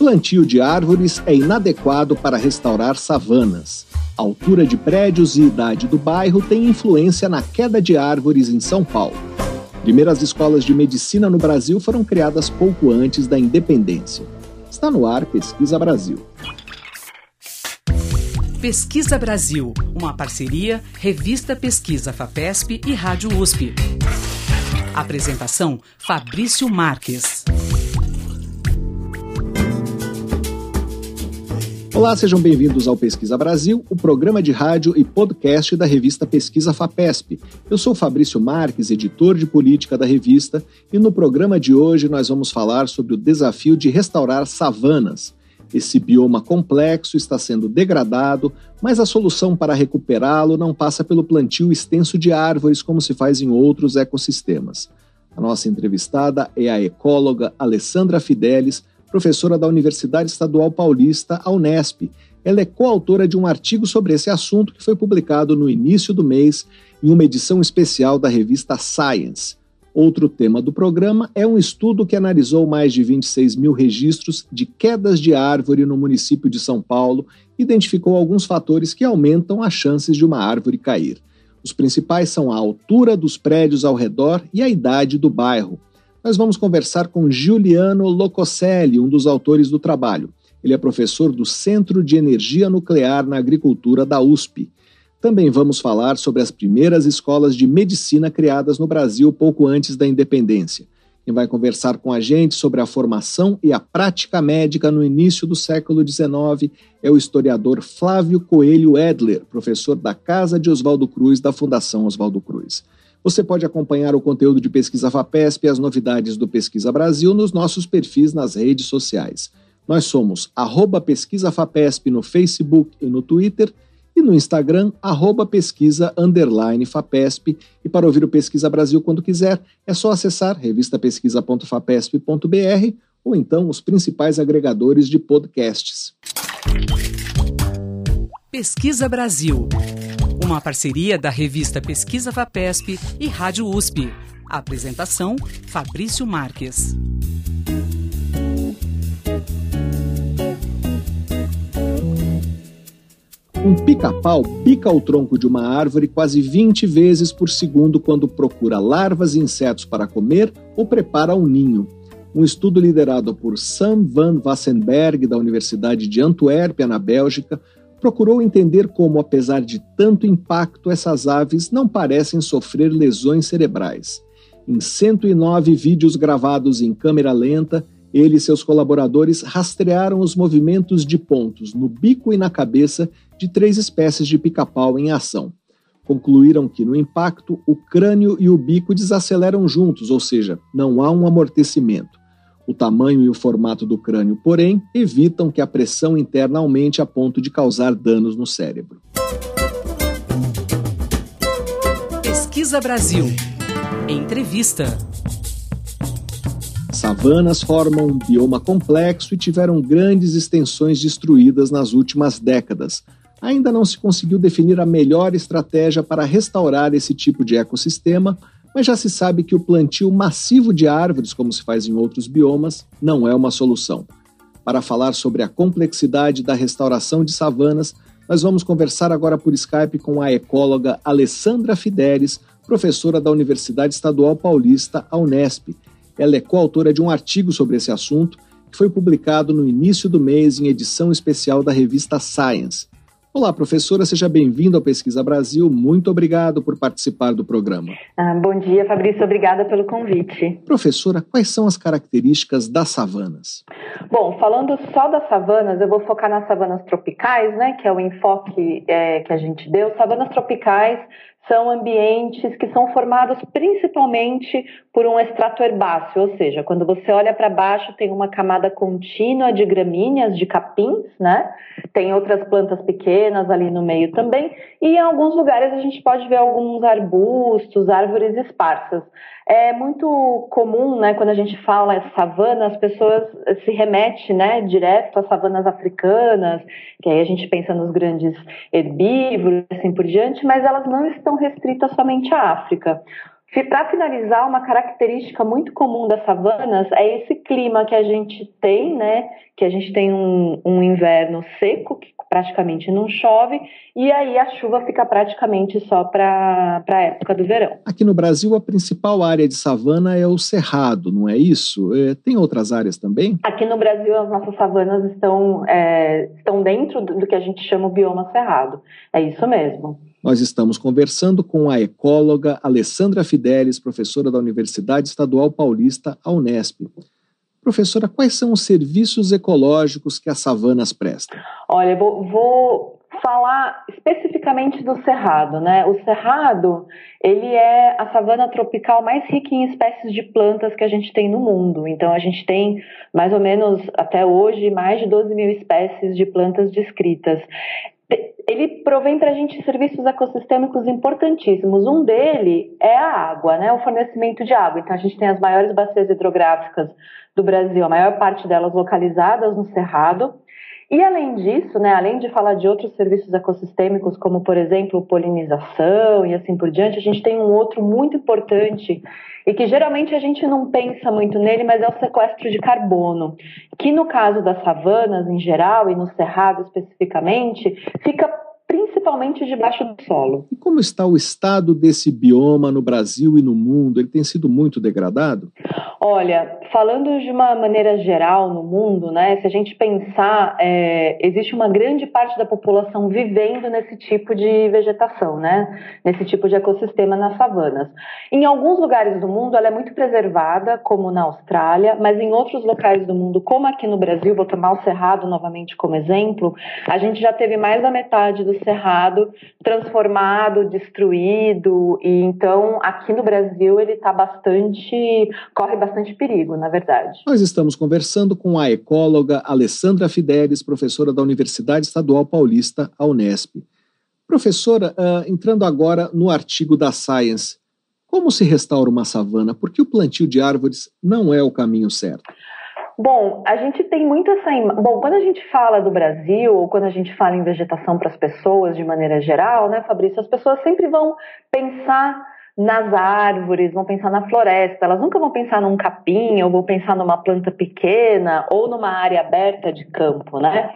Plantio de árvores é inadequado para restaurar savanas. A altura de prédios e idade do bairro tem influência na queda de árvores em São Paulo. Primeiras escolas de medicina no Brasil foram criadas pouco antes da independência. Está no ar Pesquisa Brasil. Pesquisa Brasil, uma parceria Revista Pesquisa FAPESP e Rádio USP. Apresentação Fabrício Marques. Olá, sejam bem-vindos ao Pesquisa Brasil, o programa de rádio e podcast da revista Pesquisa FAPESP. Eu sou Fabrício Marques, editor de política da revista, e no programa de hoje nós vamos falar sobre o desafio de restaurar savanas. Esse bioma complexo está sendo degradado, mas a solução para recuperá-lo não passa pelo plantio extenso de árvores como se faz em outros ecossistemas. A nossa entrevistada é a ecóloga Alessandra Fidelis, professora da Universidade Estadual Paulista, a Unesp. Ela é coautora de um artigo sobre esse assunto que foi publicado no início do mês em uma edição especial da revista Science. Outro tema do programa é um estudo que analisou mais de 26 mil registros de quedas de árvore no município de São Paulo e identificou alguns fatores que aumentam as chances de uma árvore cair. Os principais são a altura dos prédios ao redor e a idade do bairro nós vamos conversar com Giuliano Locoselli, um dos autores do trabalho. Ele é professor do Centro de Energia Nuclear na Agricultura da USP. Também vamos falar sobre as primeiras escolas de medicina criadas no Brasil pouco antes da independência. Quem vai conversar com a gente sobre a formação e a prática médica no início do século XIX é o historiador Flávio Coelho Edler, professor da Casa de Oswaldo Cruz, da Fundação Oswaldo Cruz. Você pode acompanhar o conteúdo de Pesquisa FAPESP e as novidades do Pesquisa Brasil nos nossos perfis nas redes sociais. Nós somos arroba Pesquisa FAPESP no Facebook e no Twitter e no Instagram, arroba pesquisa underline FAPESP. E para ouvir o Pesquisa Brasil quando quiser, é só acessar revistapesquisa.fapesp.br ou então os principais agregadores de podcasts. Pesquisa Brasil uma parceria da revista Pesquisa Vapesp e Rádio USP. apresentação: Fabrício Marques. Um pica-pau pica o tronco de uma árvore quase 20 vezes por segundo quando procura larvas e insetos para comer ou prepara um ninho. Um estudo liderado por Sam van Wassenberg, da Universidade de Antuérpia, na Bélgica, procurou entender como, apesar de tanto impacto, essas aves não parecem sofrer lesões cerebrais. Em 109 vídeos gravados em câmera lenta, ele e seus colaboradores rastrearam os movimentos de pontos no bico e na cabeça de três espécies de pica-pau em ação. Concluíram que, no impacto, o crânio e o bico desaceleram juntos, ou seja, não há um amortecimento. O tamanho e o formato do crânio, porém, evitam que a pressão interna aumente a ponto de causar danos no cérebro. Pesquisa Brasil. Entrevista. Savanas formam um bioma complexo e tiveram grandes extensões destruídas nas últimas décadas. Ainda não se conseguiu definir a melhor estratégia para restaurar esse tipo de ecossistema, mas já se sabe que o plantio massivo de árvores, como se faz em outros biomas, não é uma solução. Para falar sobre a complexidade da restauração de savanas, nós vamos conversar agora por Skype com a ecóloga Alessandra Fidelis, professora da Universidade Estadual Paulista, a Unesp. Ela é coautora de um artigo sobre esse assunto que foi publicado no início do mês em edição especial da revista Science. Olá, professora, seja bem-vinda ao Pesquisa Brasil. Muito obrigado por participar do programa. Ah, bom dia, Fabrício. Obrigada pelo convite. Professora, quais são as características das savanas? Bom, falando só das savanas, eu vou focar nas savanas tropicais, né, que é o enfoque é, que a gente deu. Savanas tropicais são ambientes que são formados principalmente por um extrato herbáceo, ou seja, quando você olha para baixo tem uma camada contínua de gramíneas, de capins, né? Tem outras plantas pequenas ali no meio também, e em alguns lugares a gente pode ver alguns arbustos, árvores esparsas. É muito comum, né, quando a gente fala savana, as pessoas se remetem, né, direto às savanas africanas, que aí a gente pensa nos grandes herbívoros, assim por diante, mas elas não estão restritas somente à África. Para finalizar, uma característica muito comum das savanas é esse clima que a gente tem, né? Que a gente tem um, um inverno seco, que praticamente não chove, e aí a chuva fica praticamente só para a época do verão. Aqui no Brasil, a principal área de savana é o Cerrado, não é isso? É, tem outras áreas também? Aqui no Brasil, as nossas savanas estão, é, estão dentro do que a gente chama o bioma Cerrado. É isso mesmo. Nós estamos conversando com a ecóloga Alessandra Fidelis, professora da Universidade Estadual Paulista, a Unesp. Professora, quais são os serviços ecológicos que as savanas prestam? Olha, vou, vou falar especificamente do cerrado, né? O cerrado, ele é a savana tropical mais rica em espécies de plantas que a gente tem no mundo. Então, a gente tem mais ou menos, até hoje, mais de 12 mil espécies de plantas descritas ele provém para a gente serviços ecossistêmicos importantíssimos. Um dele é a água, né? o fornecimento de água. Então, a gente tem as maiores bacias hidrográficas do Brasil, a maior parte delas localizadas no Cerrado. E além disso, né, além de falar de outros serviços ecossistêmicos, como por exemplo polinização e assim por diante, a gente tem um outro muito importante e que geralmente a gente não pensa muito nele, mas é o sequestro de carbono, que no caso das savanas em geral e no cerrado especificamente, fica principalmente debaixo do solo. E como está o estado desse bioma no Brasil e no mundo? Ele tem sido muito degradado? Olha, falando de uma maneira geral no mundo, né, se a gente pensar, é, existe uma grande parte da população vivendo nesse tipo de vegetação, né, nesse tipo de ecossistema nas savanas. Em alguns lugares do mundo ela é muito preservada, como na Austrália, mas em outros locais do mundo, como aqui no Brasil, vou tomar o Cerrado novamente como exemplo, a gente já teve mais da metade do Cerrado transformado, destruído, e então aqui no Brasil ele está bastante, corre bastante bastante perigo, na verdade. Nós estamos conversando com a ecóloga Alessandra Fidelis, professora da Universidade Estadual Paulista, a Unesp. Professora, uh, entrando agora no artigo da Science, como se restaura uma savana? Por que o plantio de árvores não é o caminho certo? Bom, a gente tem muito essa. Bom, quando a gente fala do Brasil, ou quando a gente fala em vegetação para as pessoas de maneira geral, né, Fabrício, as pessoas sempre vão pensar nas árvores, vão pensar na floresta, elas nunca vão pensar num capim, ou vão pensar numa planta pequena, ou numa área aberta de campo, né?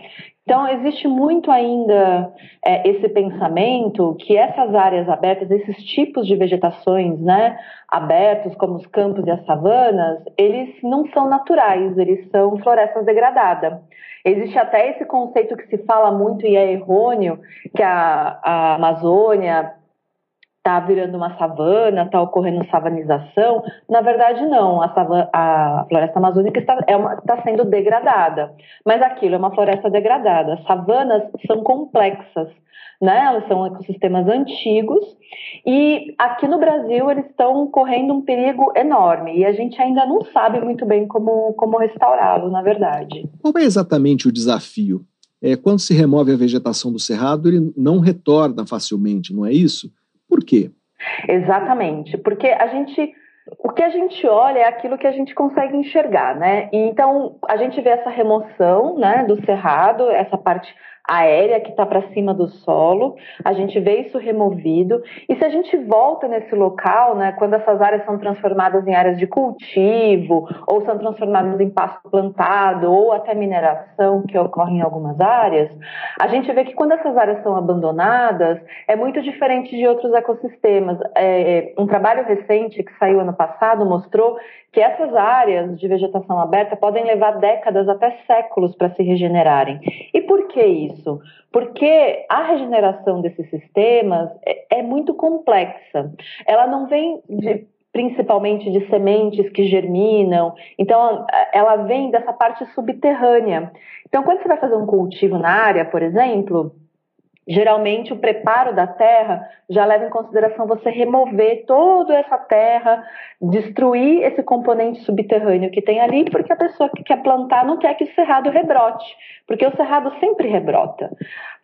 Então, existe muito ainda é, esse pensamento que essas áreas abertas, esses tipos de vegetações né, abertos, como os campos e as savanas, eles não são naturais, eles são florestas degradadas. Existe até esse conceito que se fala muito e é errôneo, que a, a Amazônia está virando uma savana, está ocorrendo savanização. Na verdade, não. A, savana, a floresta amazônica está, é uma, está sendo degradada. Mas aquilo é uma floresta degradada. Savanas são complexas. Né? Elas são ecossistemas antigos e aqui no Brasil eles estão correndo um perigo enorme e a gente ainda não sabe muito bem como, como restaurá-lo, na verdade. Qual é exatamente o desafio? É, quando se remove a vegetação do cerrado, ele não retorna facilmente, não é isso? Por quê? Exatamente, porque a gente o que a gente olha é aquilo que a gente consegue enxergar, né? E então a gente vê essa remoção, né, do cerrado, essa parte aérea que está para cima do solo, a gente vê isso removido, e se a gente volta nesse local, né, quando essas áreas são transformadas em áreas de cultivo, ou são transformadas em pasto plantado, ou até mineração, que ocorre em algumas áreas, a gente vê que quando essas áreas são abandonadas, é muito diferente de outros ecossistemas. É, um trabalho recente que saiu ano passado mostrou que essas áreas de vegetação aberta podem levar décadas até séculos para se regenerarem. E por que isso? Porque a regeneração desses sistemas é, é muito complexa. Ela não vem de, principalmente de sementes que germinam. Então, ela vem dessa parte subterrânea. Então, quando você vai fazer um cultivo na área, por exemplo, Geralmente, o preparo da terra já leva em consideração você remover toda essa terra, destruir esse componente subterrâneo que tem ali, porque a pessoa que quer plantar não quer que o cerrado rebrote, porque o cerrado sempre rebrota.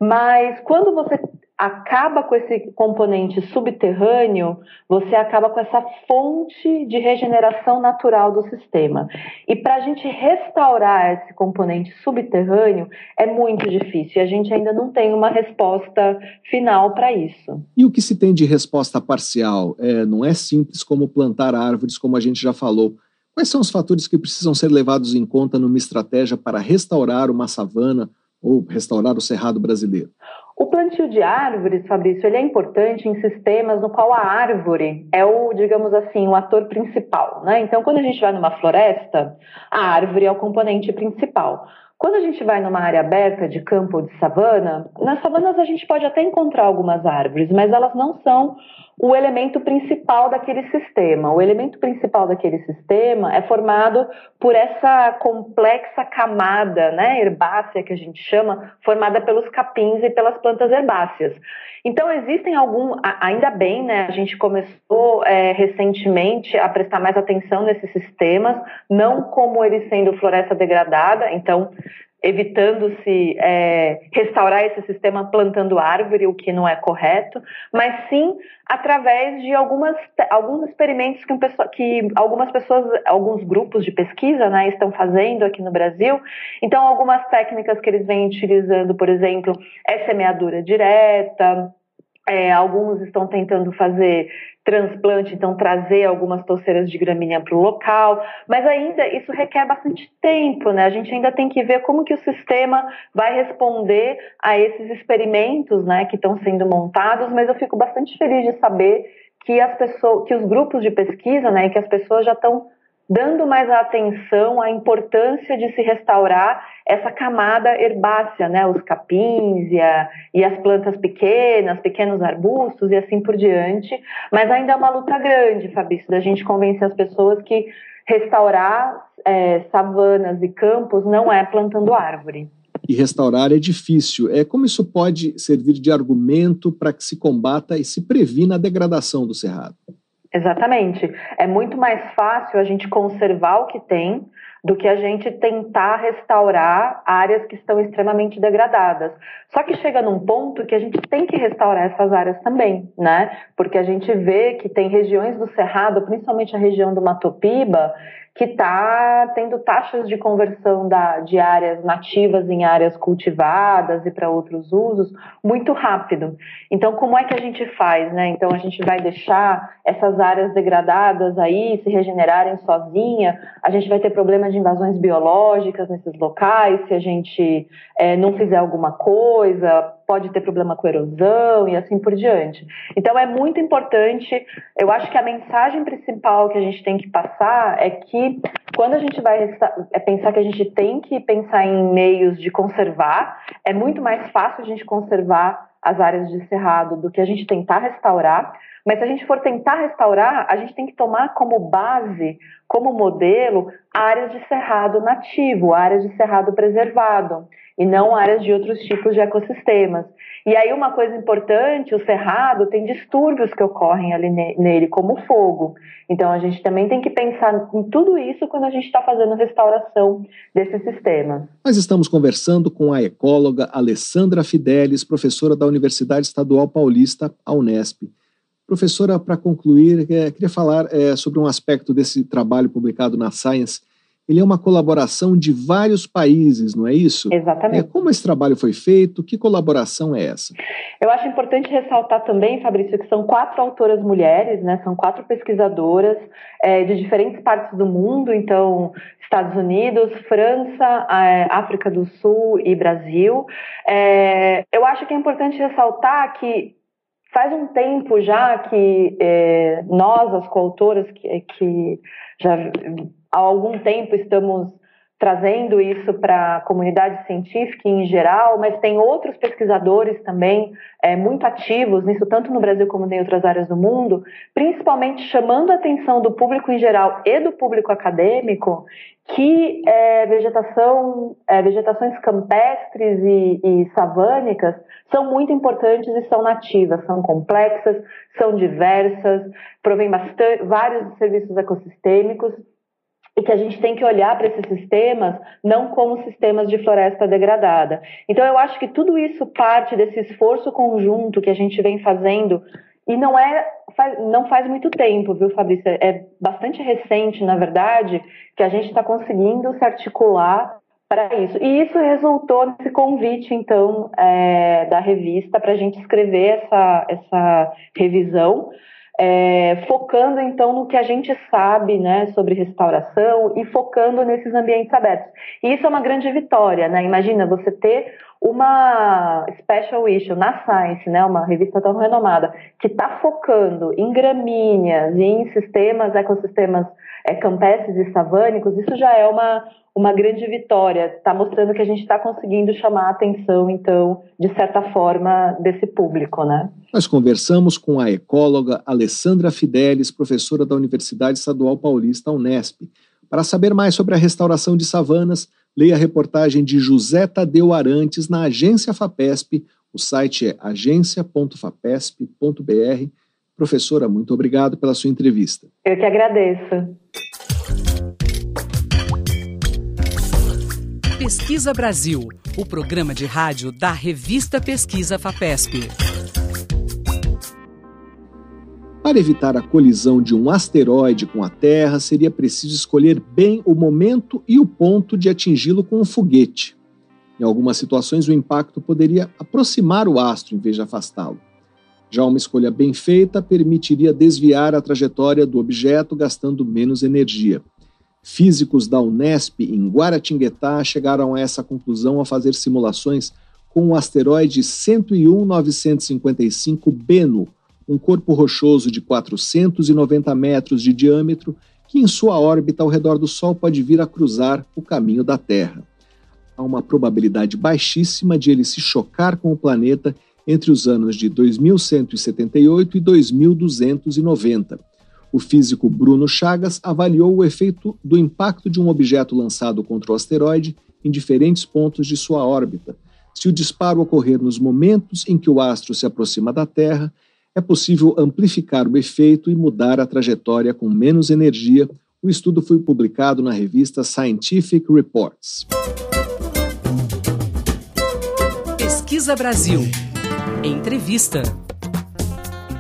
Mas quando você acaba com esse componente subterrâneo, você acaba com essa fonte de regeneração natural do sistema. E para a gente restaurar esse componente subterrâneo é muito difícil e a gente ainda não tem uma resposta final para isso. E o que se tem de resposta parcial? É, não é simples como plantar árvores, como a gente já falou. Quais são os fatores que precisam ser levados em conta numa estratégia para restaurar uma savana ou restaurar o cerrado brasileiro? O plantio de árvores, Fabrício, ele é importante em sistemas no qual a árvore é o, digamos assim, o ator principal, né? Então, quando a gente vai numa floresta, a árvore é o componente principal. Quando a gente vai numa área aberta de campo ou de savana, nas savanas a gente pode até encontrar algumas árvores, mas elas não são o elemento principal daquele sistema. O elemento principal daquele sistema é formado por essa complexa camada né, herbácea que a gente chama, formada pelos capins e pelas plantas herbáceas. Então existem algum, ainda bem, né? A gente começou é, recentemente a prestar mais atenção nesses sistemas, não como eles sendo floresta degradada, então evitando-se é, restaurar esse sistema plantando árvore, o que não é correto, mas sim através de algumas, alguns experimentos que, um, que algumas pessoas, alguns grupos de pesquisa né, estão fazendo aqui no Brasil. Então, algumas técnicas que eles vêm utilizando, por exemplo, é semeadura direta, é, alguns estão tentando fazer transplante, então trazer algumas torceiras de gramínea para o local, mas ainda isso requer bastante tempo, né? A gente ainda tem que ver como que o sistema vai responder a esses experimentos, né, que estão sendo montados, mas eu fico bastante feliz de saber que as pessoas, que os grupos de pesquisa, né, que as pessoas já estão dando mais atenção à importância de se restaurar essa camada herbácea, né, os capins e, a, e, as plantas pequenas, pequenos arbustos e assim por diante. Mas ainda é uma luta grande, Fabrício, da gente convencer as pessoas que restaurar é, savanas e campos não é plantando árvore. E restaurar é difícil. É como isso pode servir de argumento para que se combata e se previna a degradação do cerrado? Exatamente. É muito mais fácil a gente conservar o que tem do que a gente tentar restaurar áreas que estão extremamente degradadas. Só que chega num ponto que a gente tem que restaurar essas áreas também, né? Porque a gente vê que tem regiões do Cerrado, principalmente a região do Matopiba, que está tendo taxas de conversão da, de áreas nativas em áreas cultivadas e para outros usos muito rápido. Então, como é que a gente faz? Né? Então, a gente vai deixar essas áreas degradadas aí se regenerarem sozinha, a gente vai ter problema de invasões biológicas nesses locais, se a gente é, não fizer alguma coisa, pode ter problema com erosão e assim por diante. Então é muito importante, eu acho que a mensagem principal que a gente tem que passar é que quando a gente vai é pensar que a gente tem que pensar em meios de conservar, é muito mais fácil a gente conservar as áreas de cerrado do que a gente tentar restaurar. Mas se a gente for tentar restaurar, a gente tem que tomar como base, como modelo, áreas de cerrado nativo, áreas de cerrado preservado e não áreas de outros tipos de ecossistemas. E aí uma coisa importante, o cerrado tem distúrbios que ocorrem ali nele, como fogo. Então a gente também tem que pensar em tudo isso quando a gente está fazendo restauração desse sistema. Nós estamos conversando com a ecóloga Alessandra Fidelis, professora da Universidade Estadual Paulista, a Unesp. Professora, para concluir, é, queria falar é, sobre um aspecto desse trabalho publicado na Science ele é uma colaboração de vários países, não é isso? Exatamente. É, como esse trabalho foi feito? Que colaboração é essa? Eu acho importante ressaltar também, Fabrício, que são quatro autoras mulheres, né? São quatro pesquisadoras é, de diferentes partes do mundo, então Estados Unidos, França, é, África do Sul e Brasil. É, eu acho que é importante ressaltar que faz um tempo já que é, nós, as coautoras, que, que já há algum tempo estamos trazendo isso para a comunidade científica em geral, mas tem outros pesquisadores também é, muito ativos nisso, tanto no Brasil como em outras áreas do mundo, principalmente chamando a atenção do público em geral e do público acadêmico que é, vegetação, é, vegetações campestres e, e savânicas são muito importantes e são nativas, são complexas, são diversas, provém bastante, vários serviços ecossistêmicos e que a gente tem que olhar para esses sistemas não como sistemas de floresta degradada. Então eu acho que tudo isso parte desse esforço conjunto que a gente vem fazendo e não é faz, não faz muito tempo, viu, Fabrício? É bastante recente, na verdade, que a gente está conseguindo se articular para isso. E isso resultou nesse convite, então, é, da revista para a gente escrever essa, essa revisão é, focando então no que a gente sabe né, sobre restauração e focando nesses ambientes abertos. E isso é uma grande vitória, né? Imagina você ter uma special issue na Science, né, uma revista tão renomada, que está focando em gramíneas e em sistemas, ecossistemas é, campestres e savânicos, isso já é uma, uma grande vitória. Está mostrando que a gente está conseguindo chamar a atenção, então, de certa forma, desse público, né? Nós conversamos com a ecóloga Alessandra Fidelis, professora da Universidade Estadual Paulista, Unesp. Para saber mais sobre a restauração de savanas, leia a reportagem de José Tadeu Arantes na Agência FAPESP. O site é agência.fapesp.br. Professora, muito obrigado pela sua entrevista. Eu que agradeço. Pesquisa Brasil, o programa de rádio da revista Pesquisa FAPESP. Para evitar a colisão de um asteroide com a Terra, seria preciso escolher bem o momento e o ponto de atingi-lo com um foguete. Em algumas situações, o impacto poderia aproximar o astro em vez de afastá-lo. Já uma escolha bem feita permitiria desviar a trajetória do objeto gastando menos energia. Físicos da Unesp em Guaratinguetá chegaram a essa conclusão ao fazer simulações com o asteroide 101955 Beno, um corpo rochoso de 490 metros de diâmetro que, em sua órbita ao redor do Sol, pode vir a cruzar o caminho da Terra. Há uma probabilidade baixíssima de ele se chocar com o planeta entre os anos de 2178 e 2290. O físico Bruno Chagas avaliou o efeito do impacto de um objeto lançado contra o asteroide em diferentes pontos de sua órbita. Se o disparo ocorrer nos momentos em que o astro se aproxima da Terra, é possível amplificar o efeito e mudar a trajetória com menos energia. O estudo foi publicado na revista Scientific Reports. Pesquisa Brasil. Entrevista.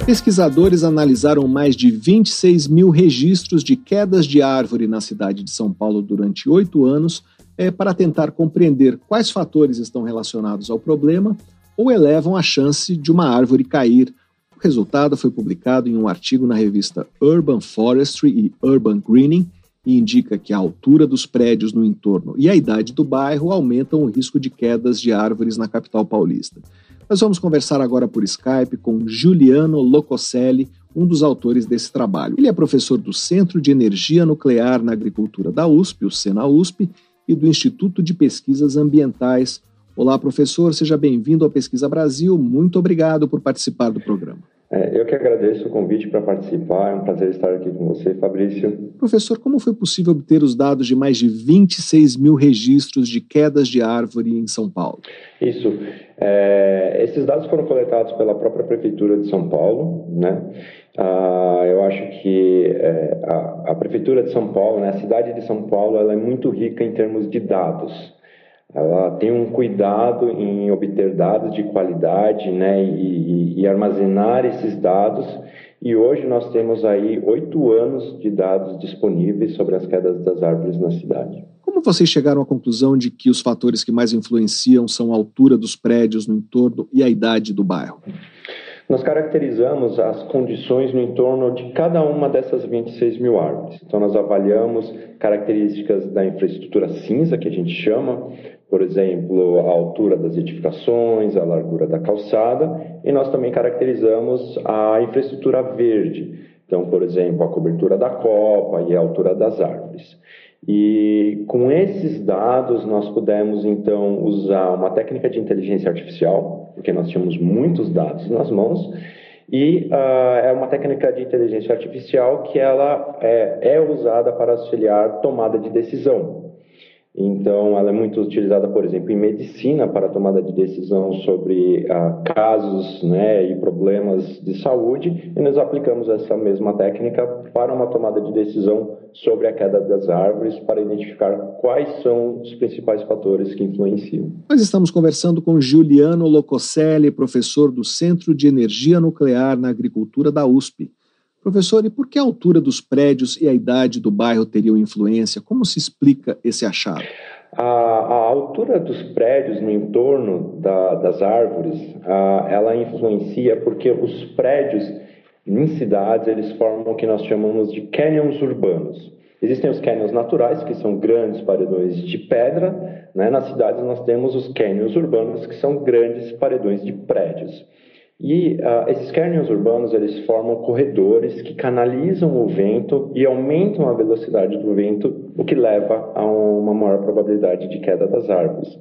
Pesquisadores analisaram mais de 26 mil registros de quedas de árvore na cidade de São Paulo durante oito anos é, para tentar compreender quais fatores estão relacionados ao problema ou elevam a chance de uma árvore cair o resultado foi publicado em um artigo na revista Urban Forestry e Urban Greening e indica que a altura dos prédios no entorno e a idade do bairro aumentam o risco de quedas de árvores na capital paulista. Nós vamos conversar agora por Skype com Giuliano Locoselli, um dos autores desse trabalho. Ele é professor do Centro de Energia Nuclear na Agricultura da USP, o SENA-USP, e do Instituto de Pesquisas Ambientais. Olá, professor, seja bem-vindo ao Pesquisa Brasil. Muito obrigado por participar do programa. Eu que agradeço o convite para participar, é um prazer estar aqui com você, Fabrício. Professor, como foi possível obter os dados de mais de 26 mil registros de quedas de árvore em São Paulo? Isso. É, esses dados foram coletados pela própria Prefeitura de São Paulo, né? Ah, eu acho que é, a, a, Prefeitura de São Paulo, né, a cidade de São Paulo, ela é muito rica em termos de dados ela tem um cuidado em obter dados de qualidade né, e, e, armazenar esses dados. E hoje nós temos aí oito anos de dados disponíveis sobre as quedas das árvores na cidade. Como vocês chegaram à conclusão de que os fatores que mais influenciam são a altura dos prédios no entorno e a idade do bairro? Nós caracterizamos as condições no entorno de cada uma dessas 26 mil árvores. Então, nós avaliamos características da infraestrutura cinza, que a gente chama, por exemplo, a altura das edificações, a largura da calçada, e nós também caracterizamos a infraestrutura verde, então, por exemplo, a cobertura da copa e a altura das árvores. E com esses dados nós pudemos então usar uma técnica de inteligência artificial, porque nós tínhamos muitos dados nas mãos, e uh, é uma técnica de inteligência artificial que ela é, é usada para auxiliar tomada de decisão. Então, ela é muito utilizada, por exemplo, em medicina para tomada de decisão sobre ah, casos né, e problemas de saúde, e nós aplicamos essa mesma técnica para uma tomada de decisão sobre a queda das árvores, para identificar quais são os principais fatores que influenciam. Nós estamos conversando com Giuliano Locoselli, professor do Centro de Energia Nuclear na Agricultura da USP. Professor, e por que a altura dos prédios e a idade do bairro teriam influência? Como se explica esse achado? A, a altura dos prédios no entorno da, das árvores, a, ela influencia porque os prédios em cidades, eles formam o que nós chamamos de canyons urbanos. Existem os canyons naturais, que são grandes paredões de pedra. Né? Nas cidades, nós temos os canyons urbanos, que são grandes paredões de prédios. E uh, esses canyons urbanos eles formam corredores que canalizam o vento e aumentam a velocidade do vento, o que leva a uma maior probabilidade de queda das árvores.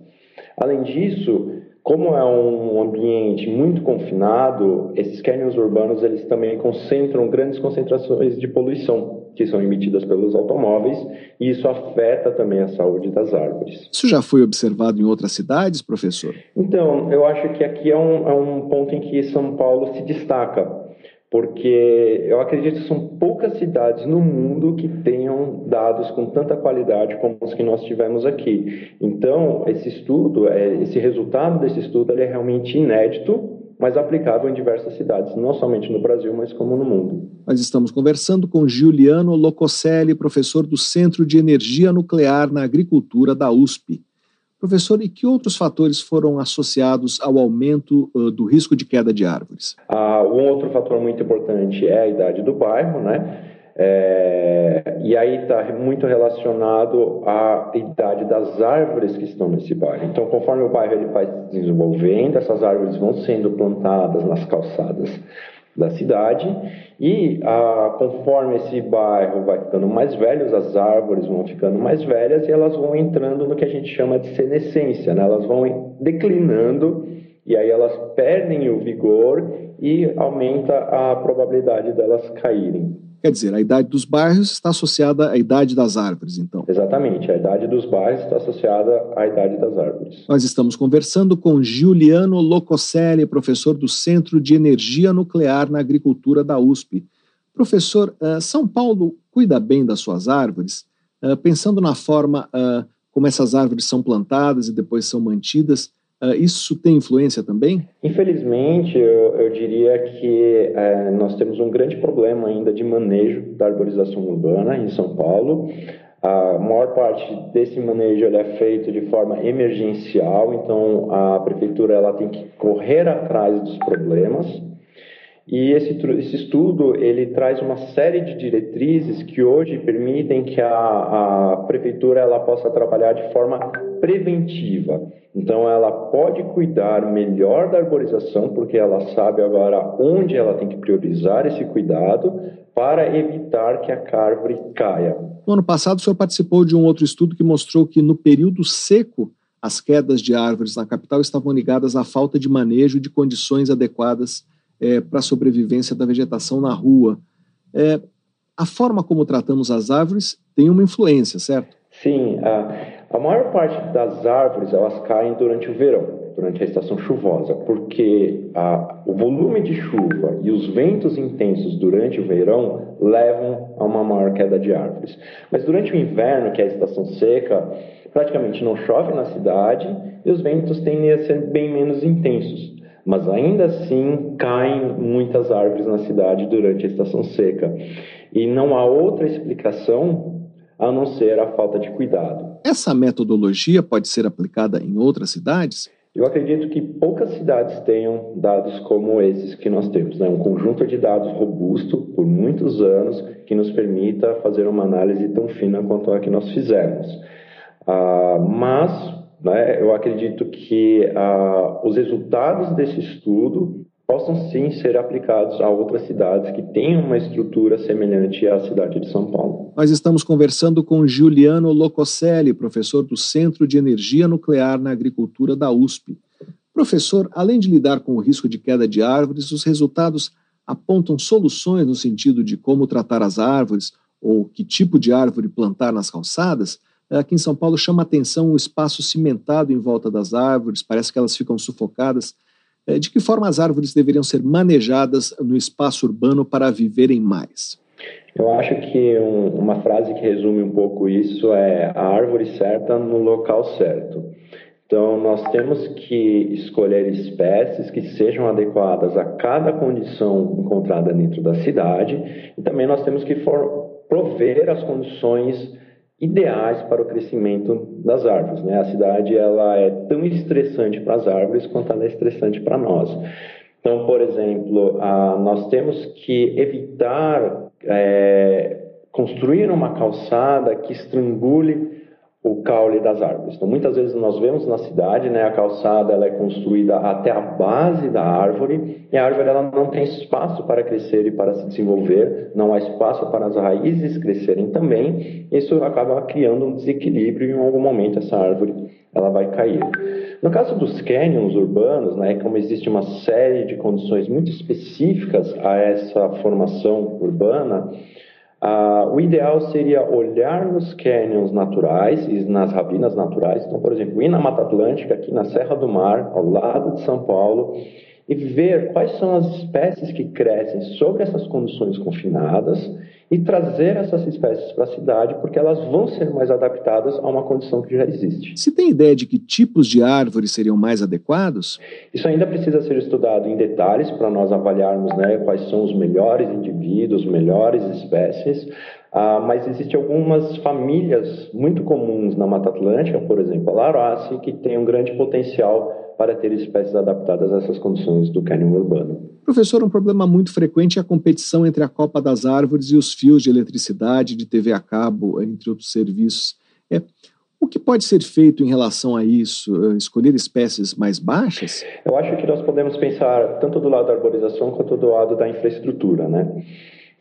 Além disso, como é um ambiente muito confinado, esses canyons urbanos eles também concentram grandes concentrações de poluição, que são emitidas pelos automóveis, e isso afeta também a saúde das árvores. Isso já foi observado em outras cidades, professor? Então, eu acho que aqui é um, é um ponto em que São Paulo se destaca, porque eu acredito que são poucas cidades no mundo que tenham dados com tanta qualidade como os que nós tivemos aqui. Então, esse estudo, é, esse resultado desse estudo, é realmente inédito mas aplicável em diversas cidades, não somente no Brasil, mas como no mundo. Nós estamos conversando com Giuliano Locoselli, professor do Centro de Energia Nuclear na Agricultura da USP. Professor, e que outros fatores foram associados ao aumento uh, do risco de queda de árvores? Ah, um outro fator muito importante é a idade do bairro, né? É, e aí está muito relacionado à idade das árvores que estão nesse bairro. Então, conforme o bairro ele vai se desenvolvendo, essas árvores vão sendo plantadas nas calçadas da cidade e ah, conforme esse bairro vai ficando mais velho, as árvores vão ficando mais velhas e elas vão entrando no que a gente chama de senescência, né? elas vão declinando e aí elas perdem o vigor e aumenta a probabilidade delas caírem. Quer dizer, a idade dos bairros está associada à idade das árvores, então. Exatamente, a idade dos bairros está associada à idade das árvores. Nós estamos conversando com Giuliano Locoselli, professor do Centro de Energia Nuclear na Agricultura da USP. Professor, uh, São Paulo cuida bem das suas árvores? Uh, pensando na forma uh, como essas árvores são plantadas e depois são mantidas, Uh, isso tem influência também? Infelizmente, eu, eu diria que é, nós temos um grande problema ainda de manejo da arborização urbana em São Paulo. A maior parte desse manejo é feito de forma emergencial, então a prefeitura ela tem que correr atrás dos problemas. E esse, esse estudo ele traz uma série de diretrizes que hoje permitem que a, a prefeitura ela possa trabalhar de forma preventiva. Então, ela pode cuidar melhor da arborização, porque ela sabe agora onde ela tem que priorizar esse cuidado para evitar que a árvore caia. No ano passado, o senhor participou de um outro estudo que mostrou que no período seco, as quedas de árvores na capital estavam ligadas à falta de manejo de condições adequadas é, para a sobrevivência da vegetação na rua. É, a forma como tratamos as árvores tem uma influência, certo? Sim. Uh a maior parte das árvores elas caem durante o verão, durante a estação chuvosa, porque a, o volume de chuva e os ventos intensos durante o verão levam a uma maior queda de árvores. Mas durante o inverno, que é a estação seca, praticamente não chove na cidade e os ventos tendem a ser bem menos intensos. Mas ainda assim caem muitas árvores na cidade durante a estação seca. E não há outra explicação a não ser a falta de cuidado. Essa metodologia pode ser aplicada em outras cidades? Eu acredito que poucas cidades tenham dados como esses que nós temos, né? um conjunto de dados robusto por muitos anos que nos permita fazer uma análise tão fina quanto a que nós fizemos. Ah, mas né, eu acredito que ah, os resultados desse estudo possam sim ser aplicados a outras cidades que tenham uma estrutura semelhante à cidade de São Paulo. Nós estamos conversando com Giuliano Locoselli, professor do Centro de Energia Nuclear na Agricultura da USP. Professor, além de lidar com o risco de queda de árvores, os resultados apontam soluções no sentido de como tratar as árvores ou que tipo de árvore plantar nas calçadas. Aqui em São Paulo chama atenção o espaço cimentado em volta das árvores, parece que elas ficam sufocadas. É, de que forma as árvores deveriam ser manejadas no espaço urbano para viverem mais? Eu acho que um, uma frase que resume um pouco isso é a árvore certa no local certo. Então, nós temos que escolher espécies que sejam adequadas a cada condição encontrada dentro da cidade e também nós temos que prover as condições ideais para o crescimento das árvores. Né? A cidade ela é tão estressante para as árvores quanto ela é estressante para nós. Então, por exemplo, nós temos que evitar é, construir uma calçada que estrangule o caule das árvores. Então, muitas vezes nós vemos na cidade, né, a calçada ela é construída até a base da árvore e a árvore ela não tem espaço para crescer e para se desenvolver, não há espaço para as raízes crescerem também. Isso acaba criando um desequilíbrio e em algum momento essa árvore ela vai cair. No caso dos cânions urbanos, né, como existe uma série de condições muito específicas a essa formação urbana, ah, o ideal seria olhar nos canyons naturais e nas ravinas naturais. Então, por exemplo, ir na Mata Atlântica, aqui na Serra do Mar, ao lado de São Paulo, e ver quais são as espécies que crescem sobre essas condições confinadas e trazer essas espécies para a cidade, porque elas vão ser mais adaptadas a uma condição que já existe. Se tem ideia de que tipos de árvores seriam mais adequados? Isso ainda precisa ser estudado em detalhes para nós avaliarmos né, quais são os melhores indivíduos, melhores espécies. Ah, mas existem algumas famílias muito comuns na Mata Atlântica, por exemplo, a Larace, que tem um grande potencial para ter espécies adaptadas a essas condições do cânion urbano. Professor, um problema muito frequente é a competição entre a copa das árvores e os fios de eletricidade, de TV a cabo, entre outros serviços. É, o que pode ser feito em relação a isso? Eh, escolher espécies mais baixas? Eu acho que nós podemos pensar tanto do lado da arborização quanto do lado da infraestrutura, né?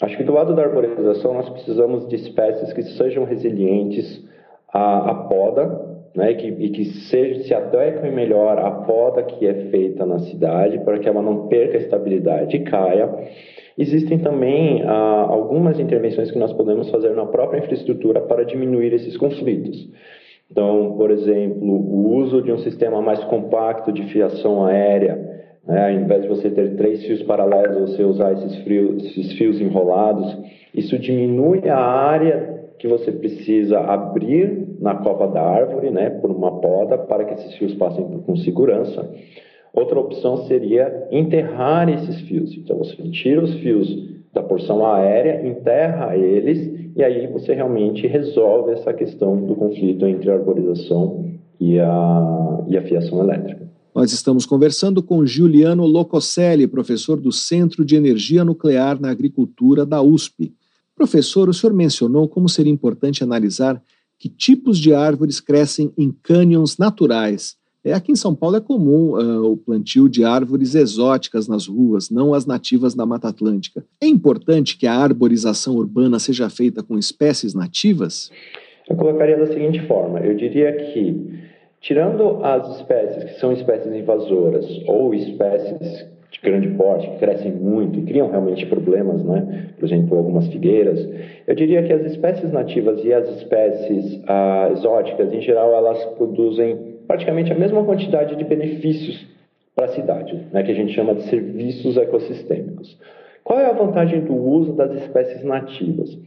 Acho que do lado da arborização nós precisamos de espécies que sejam resilientes à, à poda, né, e que, e que seja, se adequem melhor à poda que é feita na cidade, para que ela não perca a estabilidade e caia. Existem também ah, algumas intervenções que nós podemos fazer na própria infraestrutura para diminuir esses conflitos. Então, por exemplo, o uso de um sistema mais compacto de fiação aérea, né, ao invés de você ter três fios paralelos, você usar esses, frios, esses fios enrolados, isso diminui a área que você precisa abrir na copa da árvore, né, por uma poda, para que esses fios passem com segurança. Outra opção seria enterrar esses fios. Então você tira os fios da porção aérea, enterra eles e aí você realmente resolve essa questão do conflito entre a arborização e a, e a fiação elétrica. Nós estamos conversando com Giuliano Locoselli, professor do Centro de Energia Nuclear na Agricultura da USP. Professor, o senhor mencionou como seria importante analisar que tipos de árvores crescem em cânions naturais. É, aqui em São Paulo é comum uh, o plantio de árvores exóticas nas ruas, não as nativas da Mata Atlântica. É importante que a arborização urbana seja feita com espécies nativas? Eu colocaria da seguinte forma: eu diria que, tirando as espécies que são espécies invasoras ou espécies de grande porte, que crescem muito e criam realmente problemas, né? por exemplo, algumas figueiras, eu diria que as espécies nativas e as espécies ah, exóticas, em geral, elas produzem praticamente a mesma quantidade de benefícios para a cidade, né? que a gente chama de serviços ecossistêmicos. Qual é a vantagem do uso das espécies nativas?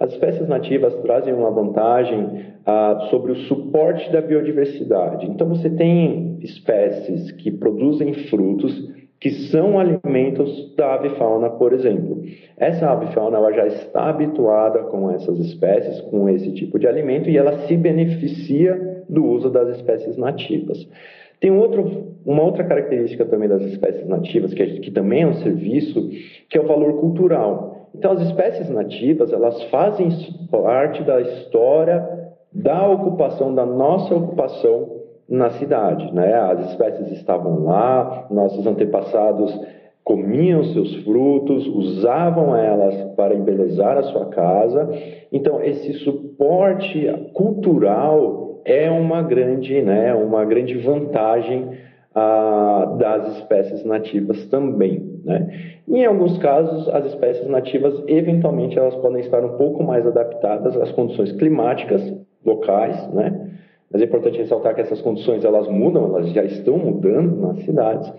As espécies nativas trazem uma vantagem ah, sobre o suporte da biodiversidade. Então, você tem espécies que produzem frutos que são alimentos da avifauna, por exemplo. Essa avifauna ela já está habituada com essas espécies, com esse tipo de alimento, e ela se beneficia do uso das espécies nativas. Tem outro, uma outra característica também das espécies nativas, que, é, que também é um serviço, que é o valor cultural. Então, as espécies nativas, elas fazem parte da história da ocupação, da nossa ocupação na cidade. Né? As espécies estavam lá, nossos antepassados comiam seus frutos, usavam elas para embelezar a sua casa. Então, esse suporte cultural é uma grande, né, uma grande vantagem ah, das espécies nativas também. Né? Em alguns casos, as espécies nativas, eventualmente, elas podem estar um pouco mais adaptadas às condições climáticas locais, né? Mas é importante ressaltar que essas condições elas mudam, elas já estão mudando nas cidades.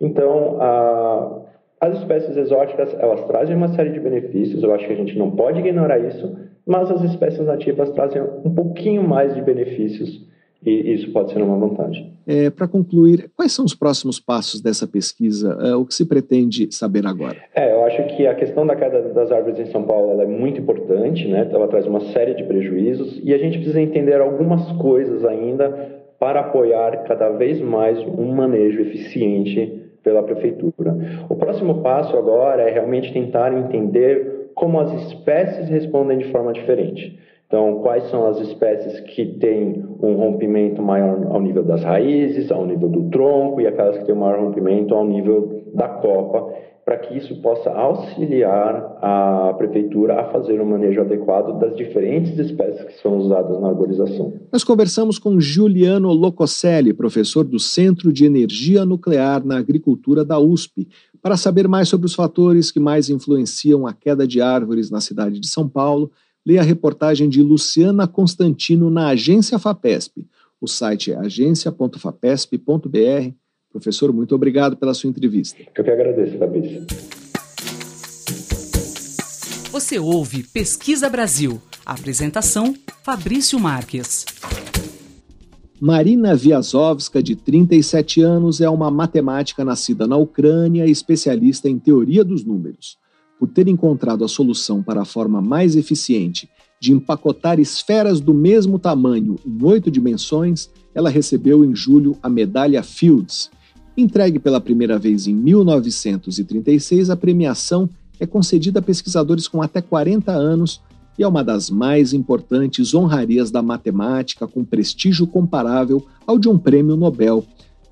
Então, a, as espécies exóticas elas trazem uma série de benefícios. Eu acho que a gente não pode ignorar isso, mas as espécies nativas trazem um pouquinho mais de benefícios e isso pode ser uma vantagem. É, Para concluir, quais são os próximos passos dessa pesquisa? É, o que se pretende saber agora? É, eu acho que a questão da queda das árvores em São Paulo é muito importante, né? ela traz uma série de prejuízos e a gente precisa entender algumas coisas ainda para apoiar cada vez mais um manejo eficiente pela prefeitura. O próximo passo agora é realmente tentar entender como as espécies respondem de forma diferente. Então, quais são as espécies que têm um rompimento maior ao nível das raízes, ao nível do tronco, e aquelas que têm um maior rompimento ao nível da copa, para que isso possa auxiliar a prefeitura a fazer um manejo adequado das diferentes espécies que são usadas na arborização. Nós conversamos com Giuliano Locoselli, professor do Centro de Energia Nuclear na Agricultura da USP, para saber mais sobre os fatores que mais influenciam a queda de árvores na cidade de São Paulo. Leia a reportagem de Luciana Constantino na Agência FAPESP. O site é agência.fapesp.br Professor, muito obrigado pela sua entrevista. Eu que agradeço, Fabrício. Você ouve Pesquisa Brasil. apresentação: Fabrício Marques. Marina Viazovska, de 37 anos, é uma matemática nascida na Ucrânia e especialista em teoria dos números. Por ter encontrado a solução para a forma mais eficiente de empacotar esferas do mesmo tamanho em oito dimensões, ela recebeu em julho a medalha Fields, Entregue pela primeira vez em 1936, a premiação é concedida a pesquisadores com até 40 anos e é uma das mais importantes honrarias da matemática, com prestígio comparável ao de um prêmio Nobel.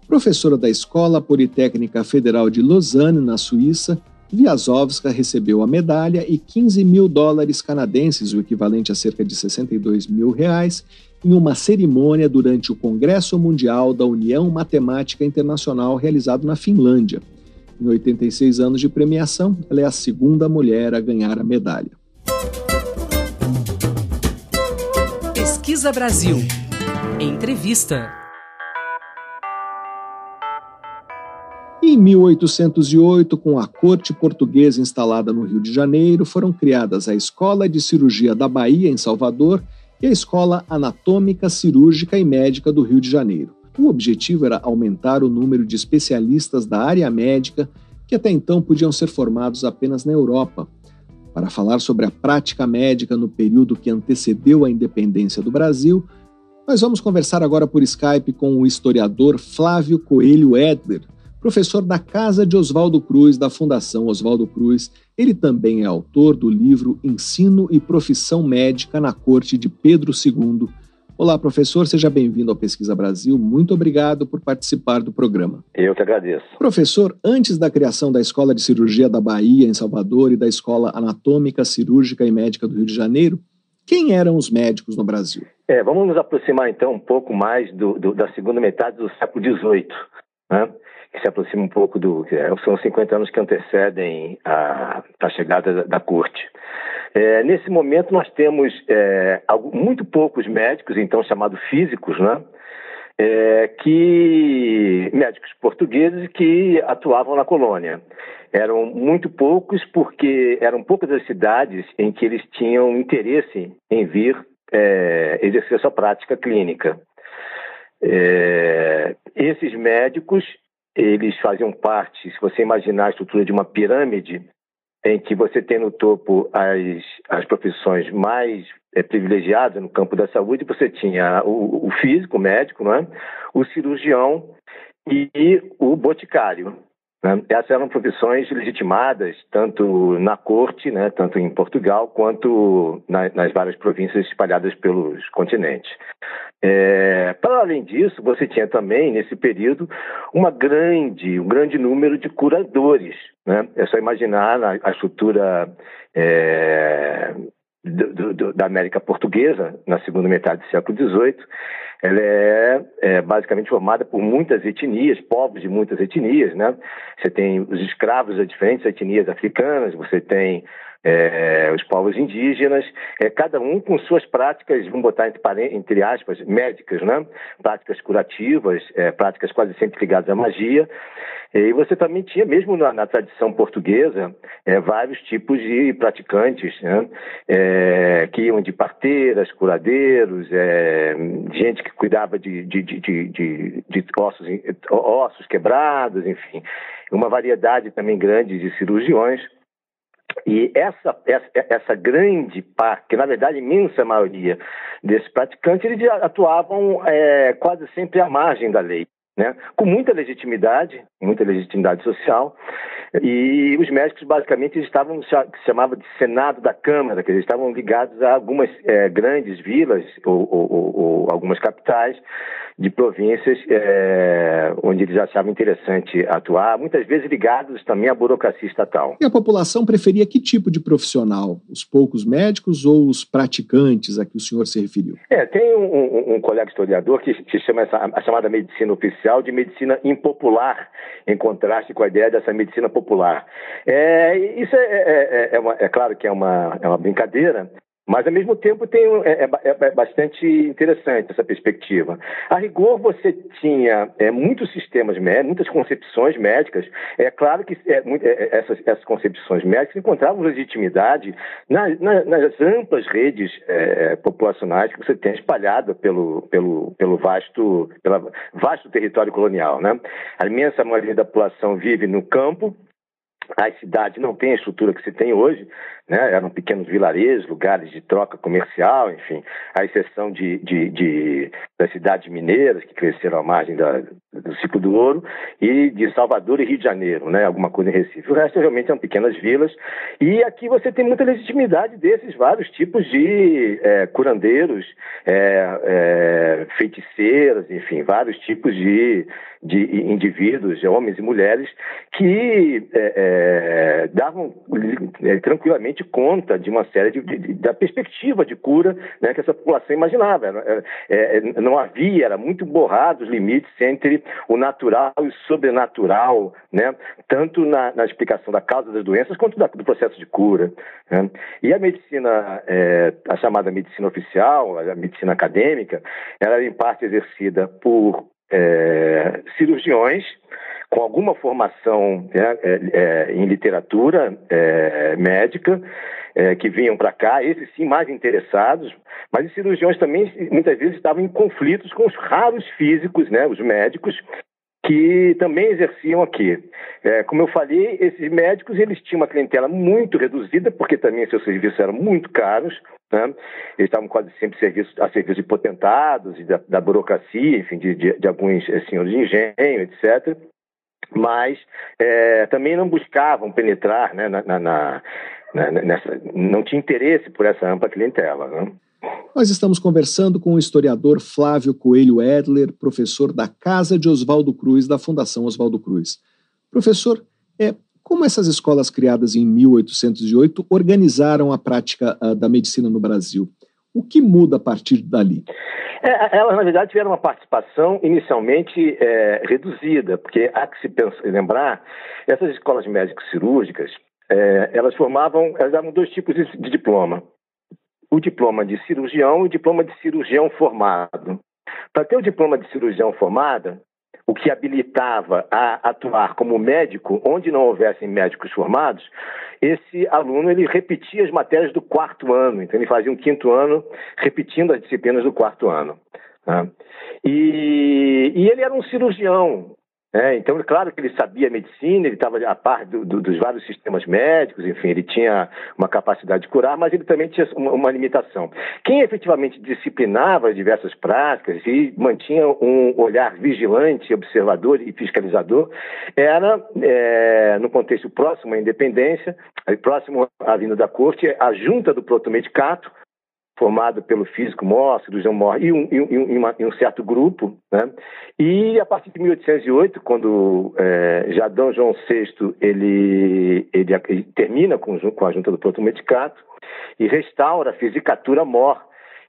Professora da Escola Politécnica Federal de Lausanne, na Suíça, Viazovska recebeu a medalha e 15 mil dólares canadenses, o equivalente a cerca de 62 mil reais, em uma cerimônia durante o Congresso Mundial da União Matemática Internacional realizado na Finlândia. Em 86 anos de premiação, ela é a segunda mulher a ganhar a medalha. Pesquisa Brasil. Entrevista. Em 1808, com a corte portuguesa instalada no Rio de Janeiro, foram criadas a Escola de Cirurgia da Bahia, em Salvador, e a Escola Anatômica, Cirúrgica e Médica do Rio de Janeiro. O objetivo era aumentar o número de especialistas da área médica que até então podiam ser formados apenas na Europa. Para falar sobre a prática médica no período que antecedeu a independência do Brasil, nós vamos conversar agora por Skype com o historiador Flávio Coelho Edler, professor da Casa de Oswaldo Cruz, da Fundação Oswaldo Cruz. Ele também é autor do livro Ensino e Profissão Médica na Corte de Pedro II. Olá, professor, seja bem-vindo ao Pesquisa Brasil. Muito obrigado por participar do programa. Eu que agradeço. Professor, antes da criação da Escola de Cirurgia da Bahia, em Salvador, e da Escola Anatômica, Cirúrgica e Médica do Rio de Janeiro, quem eram os médicos no Brasil? É, vamos nos aproximar então um pouco mais do, do, da segunda metade do século XVIII. Né? Se aproxima um pouco do. É, são 50 anos que antecedem a, a chegada da, da corte. É, nesse momento, nós temos é, muito poucos médicos, então chamados físicos, né? É, que médicos portugueses que atuavam na colônia. Eram muito poucos porque eram poucas as cidades em que eles tinham interesse em vir é, exercer sua prática clínica. É, esses médicos eles faziam parte, se você imaginar a estrutura de uma pirâmide, em que você tem no topo as, as profissões mais é, privilegiadas no campo da saúde, você tinha o, o físico, o médico, não é? o cirurgião e, e o boticário. Né? Essas eram profissões legitimadas tanto na corte, né, tanto em Portugal, quanto na, nas várias províncias espalhadas pelos continentes. É, para além disso, você tinha também, nesse período, uma grande, um grande número de curadores. Né? É só imaginar a, a estrutura é, do, do, da América Portuguesa, na segunda metade do século XVIII, ela é, é, basicamente formada por muitas etnias, povos de muitas etnias, né? Você tem os escravos das diferentes etnias africanas, você tem é, os povos indígenas, é, cada um com suas práticas, vamos botar entre, entre aspas, médicas, né? práticas curativas, é, práticas quase sempre ligadas à magia. E você também tinha, mesmo na, na tradição portuguesa, é, vários tipos de praticantes, né? É, que iam de parteiras, curadeiros, é, gente que cuidava de, de, de, de, de ossos, ossos quebrados, enfim, uma variedade também grande de cirurgiões. E essa, essa, essa, grande parte, que na verdade imensa maioria desses praticantes, eles atuavam é, quase sempre à margem da lei. né, com muita legitimidade, muita legitimidade social, e os médicos basicamente estavam que se chamava de Senado da Câmara, que eles estavam ligados a algumas é, grandes vilas ou, ou, ou, algumas capitais de províncias é, onde eles achavam interessante atuar, muitas vezes ligados também à burocracia estatal. E a população preferia que tipo de profissional? Os poucos médicos ou os praticantes a que o senhor se referiu? É, tem um, um, um colega historiador que, que chama essa, a chamada medicina oficial de medicina impopular, em contraste com a ideia dessa medicina popular. É, isso é, é, é, é uma, é claro que é uma, é uma brincadeira, mas, ao mesmo tempo, tem, é, é, é, bastante interessante essa perspectiva. A rigor, você tinha é, muitos sistemas médicos, muitas concepções médicas. É claro que é, é, essas, essas, concepções médicas encontravam legitimidade nas, nas amplas redes populacionais que você tem espalhada pelo, pelo, pelo vasto, pela, vasto território colonial. Né? A imensa maioria da população vive no campo, as cidades não têm a estrutura que se tem hoje, né? eram pequenos vilarejos, lugares de troca comercial, enfim, à exceção de, de, de das cidades mineiras que cresceram à margem da, do ciclo do ouro, e de Salvador e Rio de Janeiro, né? alguma coisa em Recife. O resto realmente são pequenas vilas, e aqui você tem muita legitimidade desses vários tipos de é, curandeiros, é, é, feiticeiras, enfim, vários tipos de, de indivíduos, homens e mulheres, que é, é, davam é, tranquilamente conta de uma série de, de, da perspectiva de cura né, que essa população imaginava. É, não havia, era muito borrado os limites entre o natural e o sobrenatural, né, tanto na, na explicação da causa das doenças quanto da, do processo de cura. Né. E a medicina, a chamada medicina oficial, a medicina acadêmica, ela era em parte exercida por é, cirurgiões com alguma formação né, é, é, em literatura é, médica, é, que vinham para cá, esses sim mais interessados, mas os cirurgiões também muitas vezes estavam em conflitos com os raros físicos, né, os médicos, que também exerciam aqui. É, como eu falei, esses médicos eles tinham uma clientela muito reduzida, porque também seus serviços eram muito caros, né? eles estavam quase sempre serviço, a serviço de potentados e da, da burocracia, enfim, de, de, de alguns eh, senhores de engenho, etc mas é, também não buscavam penetrar né, na, na, na, nessa, não tinha interesse por essa ampla clientela. Né? Nós estamos conversando com o historiador Flávio Coelho Edler, professor da Casa de Oswaldo Cruz, da Fundação Oswaldo Cruz. Professor, é, como essas escolas criadas em 1808 organizaram a prática uh, da medicina no Brasil? O que muda a partir dali? É, elas, na verdade, tiveram uma participação inicialmente é, reduzida, porque há que se pensar, lembrar, essas escolas médicas cirúrgicas, é, elas formavam, elas davam dois tipos de, de diploma. O diploma de cirurgião e o diploma de cirurgião formado. Para ter o diploma de cirurgião formado, o que habilitava a atuar como médico, onde não houvessem médicos formados, esse aluno ele repetia as matérias do quarto ano, então ele fazia um quinto ano repetindo as disciplinas do quarto ano. Né? E, e ele era um cirurgião, é, então, é claro que ele sabia medicina, ele estava a par do, do, dos vários sistemas médicos, enfim, ele tinha uma capacidade de curar, mas ele também tinha uma, uma limitação. Quem efetivamente disciplinava as diversas práticas e mantinha um olhar vigilante, observador e fiscalizador era, é, no contexto próximo à independência, próximo à vinda da corte, a junta do protomedicato, formado pelo físico Mor, cirurgião Mor e um, e, um, uma, e um, certo grupo, né? E a partir de 1808, quando é, já D. João VI ele, ele, ele, termina com, com a junta do protomedicato e restaura a fisicatura Mor.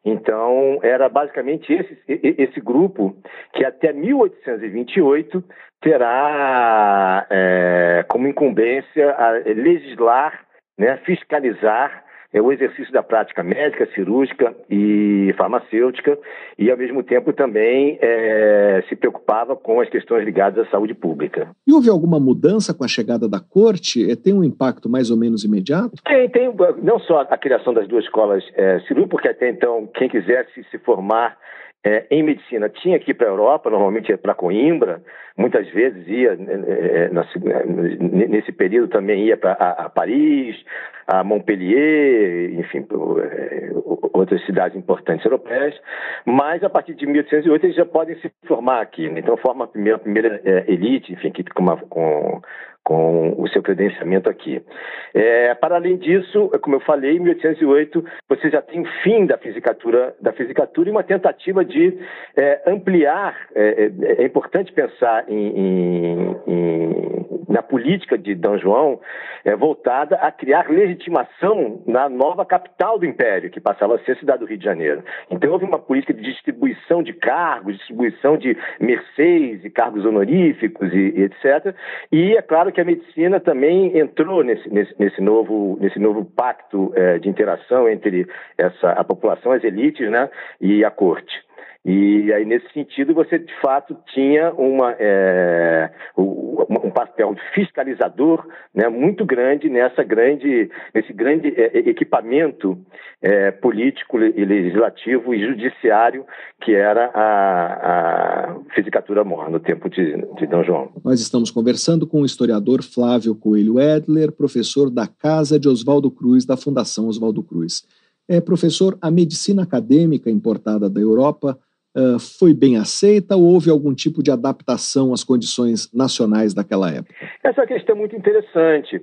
Então, era basicamente esse, esse grupo que até 1828 terá é, como incumbência legislar, né, fiscalizar é o exercício da prática médica, cirúrgica e farmacêutica, e ao mesmo tempo também é, se preocupava com as questões ligadas à saúde pública. E houve alguma mudança com a chegada da corte? É, tem um impacto mais ou menos imediato? Tem, tem não só a criação das duas escolas é, cirúrgicas, porque até então quem quisesse se formar é, em medicina tinha que ir para a Europa, normalmente ia para Coimbra, muitas vezes ia, é, na, nesse período também ia para Paris, a Montpellier, enfim, é, outras cidades importantes europeias, mas a partir de 1808 eles já podem se formar aqui, né? então forma a primeira, a primeira é, elite, enfim, que, com, com com o seu credenciamento aqui. É, para além disso, como eu falei, em 1808 você já tem o fim da fisicatura, da fisicatura e uma tentativa de é, ampliar. É, é, é importante pensar em, em, em, na política de D. João é, voltada a criar legitimação na nova capital do Império, que passava a ser a cidade do Rio de Janeiro. Então houve uma política de distribuição de cargos, distribuição de mercês e cargos honoríficos e, e etc. E é claro que a medicina também entrou nesse, nesse, nesse novo, nesse novo pacto é, de interação entre essa, a população, as elites né, e a corte. E aí, nesse sentido, você de fato tinha uma, é, um papel fiscalizador né, muito grande nessa grande, nesse grande é, equipamento é, político legislativo e judiciário que era a, a Fisicatura Mor no tempo de, de D. João. Nós estamos conversando com o historiador Flávio Coelho Edler, professor da Casa de Oswaldo Cruz, da Fundação Oswaldo Cruz. É, professor, a medicina acadêmica importada da Europa uh, foi bem aceita ou houve algum tipo de adaptação às condições nacionais daquela época? Essa questão é muito interessante,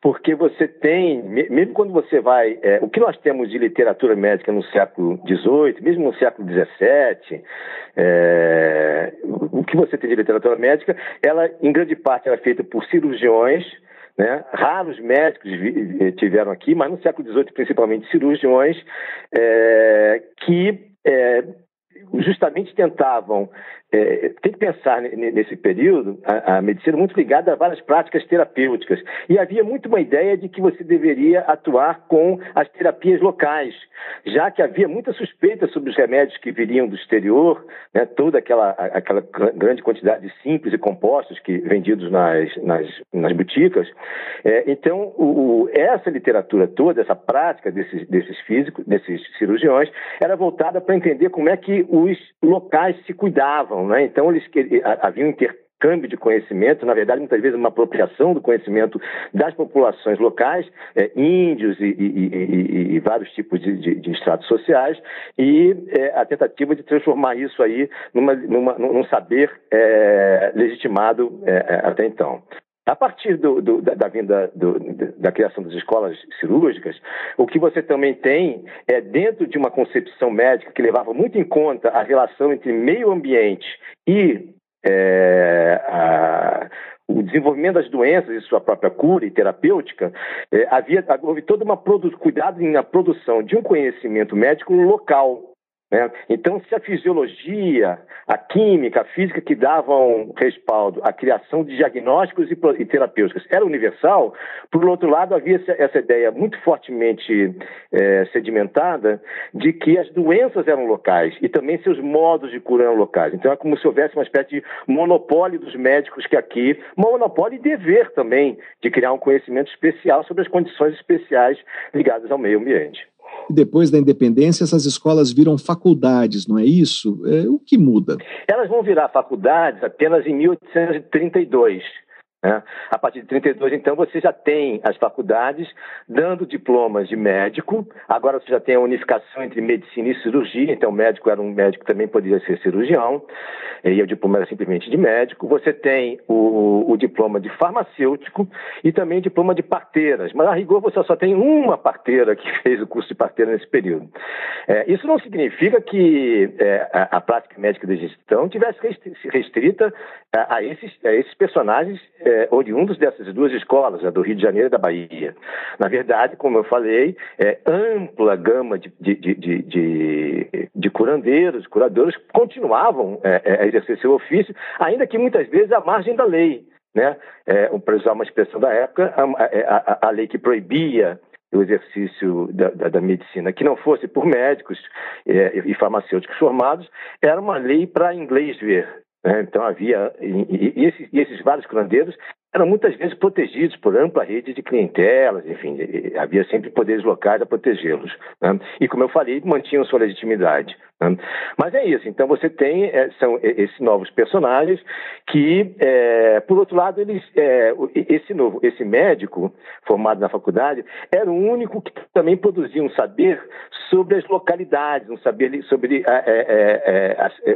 porque você tem, mesmo quando você vai, é, o que nós temos de literatura médica no século XVIII, mesmo no século XVII, é, o que você tem de literatura médica, ela em grande parte era feita por cirurgiões, né? Raros médicos tiveram aqui, mas no século XVIII, principalmente cirurgiões, é, que é, justamente tentavam é, tem que pensar nesse período a, a, medicina muito ligada a várias práticas terapêuticas e havia muito uma ideia de que você deveria atuar com as terapias locais, já que havia muita suspeita sobre os remédios que viriam do exterior, né, toda aquela, aquela grande quantidade de simples e compostos que vendidos nas, nas, nas boticas. É, então, o, essa literatura toda, essa prática desses, desses físicos, desses cirurgiões, era voltada para entender como é que os locais se cuidavam né? Então, eles havia um intercâmbio de conhecimento, na verdade, muitas vezes uma apropriação do conhecimento das populações locais, é, índios e, e, e, e, vários tipos de, de, de estratos sociais, e é, a tentativa de transformar isso aí numa, numa, num saber é, legitimado é, é, até então. A partir do, do, da, da, vinda do, da criação das escolas cirúrgicas, o que você também tem é dentro de uma concepção médica que levava muito em conta a relação entre meio ambiente e é, a, o desenvolvimento das doenças e sua própria cura e terapêutica, é, havia houve todo uma cuidado na produção de um conhecimento médico local né? Então, se a fisiologia, a química, a física que davam respaldo à criação de diagnósticos e, terapêuticos era universal, por outro lado, havia essa, essa ideia muito fortemente é, sedimentada de que as doenças eram locais e também seus modos de cura eram locais. Então, é como se houvesse uma espécie de monopólio dos médicos que aqui, monopólio e dever também de criar um conhecimento especial sobre as condições especiais ligadas ao meio ambiente. E depois da independência, essas escolas viram faculdades, não é isso? É, o que muda? Elas vão virar faculdades apenas em 1832. Né? A partir de 32, então, você já tem as faculdades dando diplomas de médico. Agora você já tem a unificação entre medicina e cirurgia. Então, o médico era um médico também poderia ser cirurgião, e o diploma era simplesmente de médico. Você tem o, o diploma de farmacêutico e também o diploma de parteiras. Mas, a rigor, você só tem uma parteira que fez o curso de parteira nesse período. É, isso não significa que é, a, a, prática médica de gestão tivesse restrita a, a, esses, a esses personagens é, oriundos dessas duas escolas, a do Rio de Janeiro e da Bahia. Na verdade, como eu falei, é ampla gama de, de, de, de, de curandeiros, curadores continuavam é, é, a exercer seu ofício, ainda que muitas vezes à margem da lei. Né? É, para usar uma expressão da época, a, a, a lei que proibia o exercício da, da, da, medicina que não fosse por médicos é, e farmacêuticos formados, era uma lei para inglês ver. Né? Então havia, e, e, esses, e, esses, vários curandeiros eram muitas vezes protegidos por ampla rede de clientelas, enfim, havia sempre poderes locais a protegê-los. Né? E, como eu falei, mantinham sua legitimidade. Né? Mas é isso, então você tem é, são esses novos personagens que, é, por outro lado, eles, é, esse novo, esse médico formado na faculdade era o único que também produzia um saber sobre as localidades, um saber sobre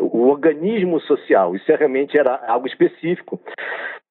o organismo social. Isso realmente era algo específico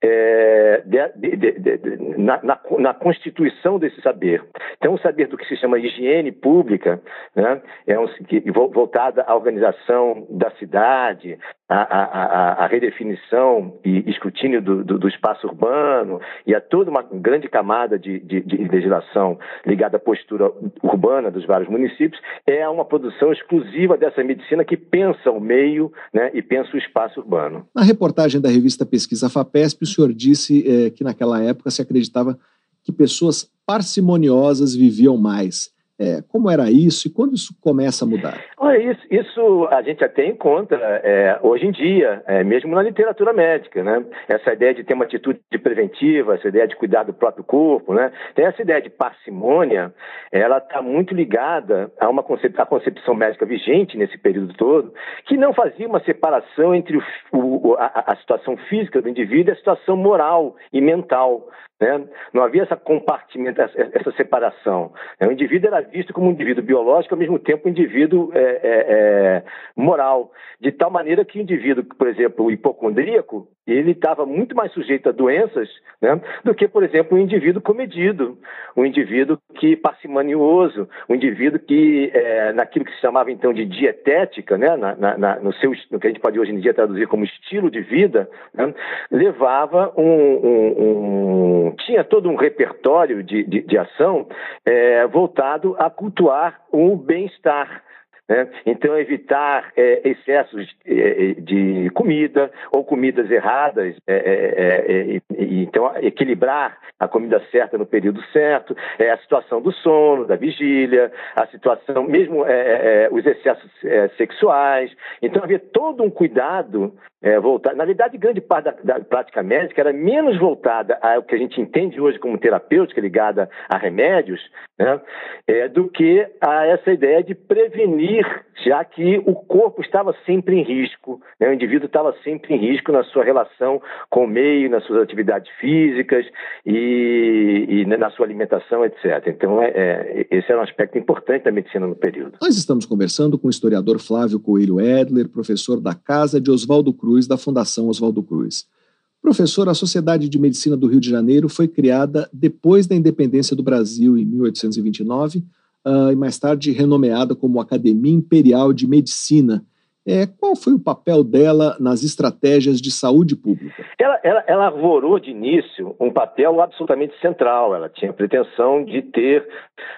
é, de, de, de, na, na, na, constituição desse saber. Então, o saber do que se chama higiene pública, né, é um, que, voltada à organização da cidade, à, à, à redefinição e escrutínio do, do, do, espaço urbano e a toda uma grande camada de, de, legislação ligada à postura urbana dos vários municípios, é uma produção exclusiva dessa medicina que pensa o meio né, e pensa o espaço urbano. Na reportagem da revista Pesquisa FAPESP, senhor disse é, que naquela época se acreditava que pessoas parcimoniosas viviam mais. É, como era isso e quando isso começa a mudar? Olha, isso, isso a gente até encontra é, hoje em dia, é, mesmo na literatura médica, né? Essa ideia de ter uma atitude preventiva, essa ideia de cuidar do próprio corpo, né? Tem essa ideia de parcimônia, ela está muito ligada a uma concep a concepção médica vigente nesse período todo, que não fazia uma separação entre o, o, a, a situação física do indivíduo e a situação moral e mental. Né? Não havia essa compartimentação, essa separação. O indivíduo era visto como um indivíduo biológico, ao mesmo tempo um indivíduo é, é, é, moral, de tal maneira que o indivíduo, por exemplo, o hipocondríaco, ele estava muito mais sujeito a doenças né, do que, por exemplo, um indivíduo comedido, um indivíduo que parcimonioso, um indivíduo que, é, naquilo que se chamava então de dietética, né, na, na, no, seu, no que a gente pode hoje em dia traduzir como estilo de vida, né, levava um, um, um, tinha todo um repertório de, de, de ação é, voltado a cultuar o bem-estar né? Então, evitar é, excessos de, é, de, comida ou comidas erradas, é, é, é então equilibrar a comida certa no período certo, é a situação do sono, da vigília, a situação, mesmo os excessos sexuais. Então, havia todo um cuidado é, voltada. Na verdade, grande parte da, da, prática médica era menos voltada ao que a gente entende hoje como terapêutica, ligada a remédios, né, é, do que a essa ideia de prevenir, já que o corpo estava sempre em risco, né, o indivíduo estava sempre em risco na sua relação com o meio, nas suas atividades físicas e, e na sua alimentação, etc. Então, é, é, esse era um aspecto importante da medicina no período. Nós estamos conversando com o historiador Flávio Coelho Edler, professor da Casa de Oswaldo Cruz Cruz, da Fundação Oswaldo Cruz. Professor, a Sociedade de Medicina do Rio de Janeiro foi criada depois da independência do Brasil, em 1829, uh, ah, e mais tarde renomeada como Academia Imperial de Medicina, é, qual foi o papel dela nas estratégias de saúde pública? Ela, ela, ela arvorou de início um papel absolutamente central. Ela tinha pretensão de ter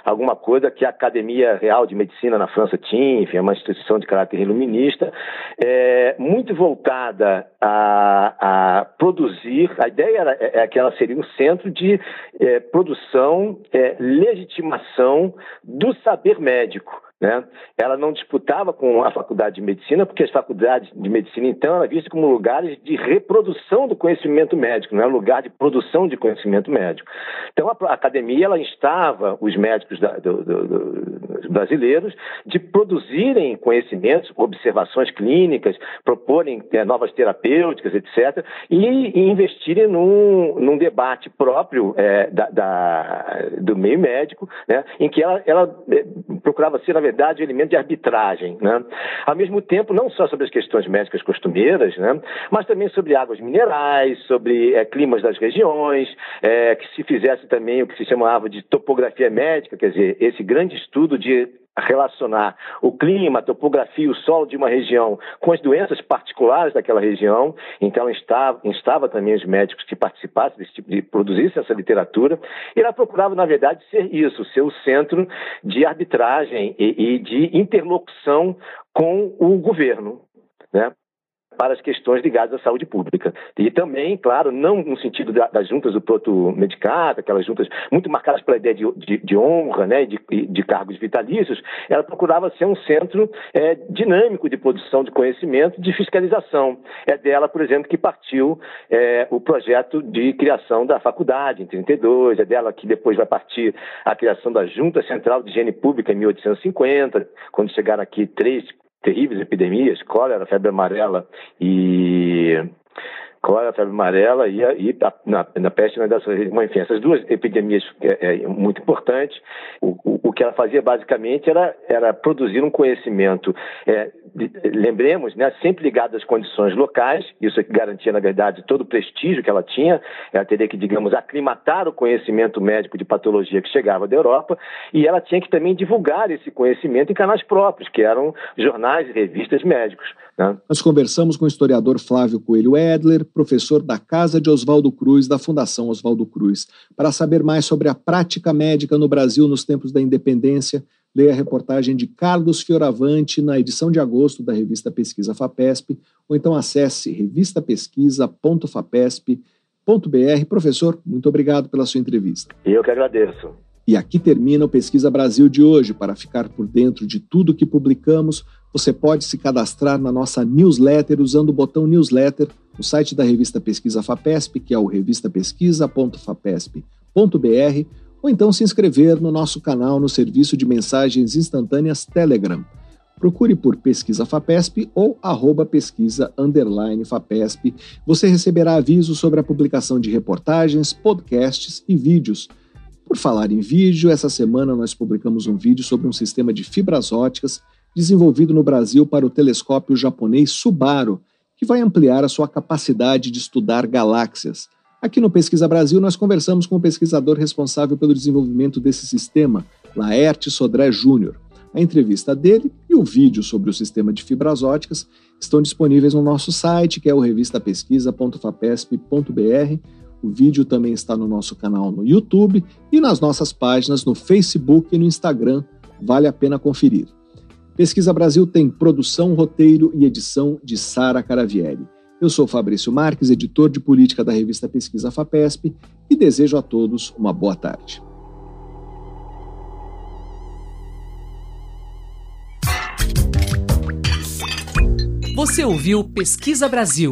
alguma coisa que a Academia Real de Medicina na França tinha, enfim, é uma instituição de caráter iluminista, é, muito voltada a, a, produzir. A ideia era, é, é que ela seria um centro de é, produção, é, legitimação do saber médico. Né? Ela não disputava com a faculdade de medicina, porque as faculdades de medicina, então, eram vistas como lugares de reprodução do conhecimento médico, não é lugar de produção de conhecimento médico. Então, a, academia ela instava os médicos da, do, do, do, brasileiros de produzirem conhecimentos, observações clínicas, proporem é, novas terapêuticas, etc., e, e investirem num, num, debate próprio é, da, da, do meio médico, né, em que ela, ela é, procurava ser, na verdade, elemento de arbitragem. Né? Ao mesmo tempo, não só sobre as questões médicas costumeiras, né? mas também sobre águas minerais, sobre é, climas das regiões, é, que se fizesse também o que se chamava de topografia médica, quer dizer, esse grande estudo de relacionar o clima, a topografia, o solo de uma região com as doenças particulares daquela região. Então, instava, instava também os médicos que participassem desse tipo de produzissem essa literatura. E ela procurava, na verdade, ser isso, ser o centro de arbitragem e, e de interlocução com o governo. Né? Para as questões ligadas à saúde pública. E também, claro, não no sentido da, das juntas do proto medicato, aquelas juntas muito marcadas pela ideia de, de, de honra, né, de, de, cargos vitalícios, ela procurava ser um centro é, dinâmico de produção de conhecimento, de fiscalização. É dela, por exemplo, que partiu é, o projeto de criação da faculdade em 32, é dela que depois vai partir a criação da Junta Central de Higiene Pública em 1850, quando chegaram aqui três terríveis epidemias, cólera, febre amarela e cólera, febre amarela e, e na, na peste na enfim, essas duas epidemias é, é muito importantes. O, o, o, que ela fazia basicamente era, era produzir um conhecimento, é, de, lembremos, né, sempre ligado às condições locais, isso garantia, na verdade, todo o prestígio que ela tinha, ela teria que, digamos, aclimatar o conhecimento médico de patologia que chegava da Europa, e ela tinha que também divulgar esse conhecimento em canais próprios, que eram jornais e revistas médicos. Né? Nós conversamos com o historiador Flávio Coelho Edler, professor da Casa de Oswaldo Cruz, da Fundação Oswaldo Cruz. Para saber mais sobre a prática médica no Brasil nos tempos da independência, leia a reportagem de Carlos Fioravante na edição de agosto da revista Pesquisa FAPESP, ou então acesse revistapesquisa.fapesp.br. Professor, muito obrigado pela sua entrevista. Eu que agradeço. E aqui termina o Pesquisa Brasil de hoje. Para ficar por dentro de tudo que publicamos, você pode se cadastrar na nossa newsletter usando o botão newsletter no site da revista Pesquisa FAPESP, que é o revistapesquisa.fapesp.br, ou então se inscrever no nosso canal no serviço de mensagens instantâneas Telegram. Procure por Pesquisa FAPESP ou arroba pesquisa FAPESP. Você receberá avisos sobre a publicação de reportagens, podcasts e vídeos. Por falar em vídeo, essa semana nós publicamos um vídeo sobre um sistema de fibras óticas desenvolvido no Brasil para o telescópio japonês Subaru, que vai ampliar a sua capacidade de estudar galáxias. Aqui no Pesquisa Brasil, nós conversamos com o pesquisador responsável pelo desenvolvimento desse sistema, Laerte Sodré Júnior. A entrevista dele e o vídeo sobre o sistema de fibras óticas estão disponíveis no nosso site, que é o revistapesquisa.fapesp.br. O vídeo também está no nosso canal no YouTube e nas nossas páginas no Facebook e no Instagram. Vale a pena conferir. Pesquisa Brasil tem produção, roteiro e edição de Sara Caravieri. Eu sou Fabrício Marques, editor de política da revista Pesquisa FAPESP, e desejo a todos uma boa tarde. Você ouviu Pesquisa Brasil,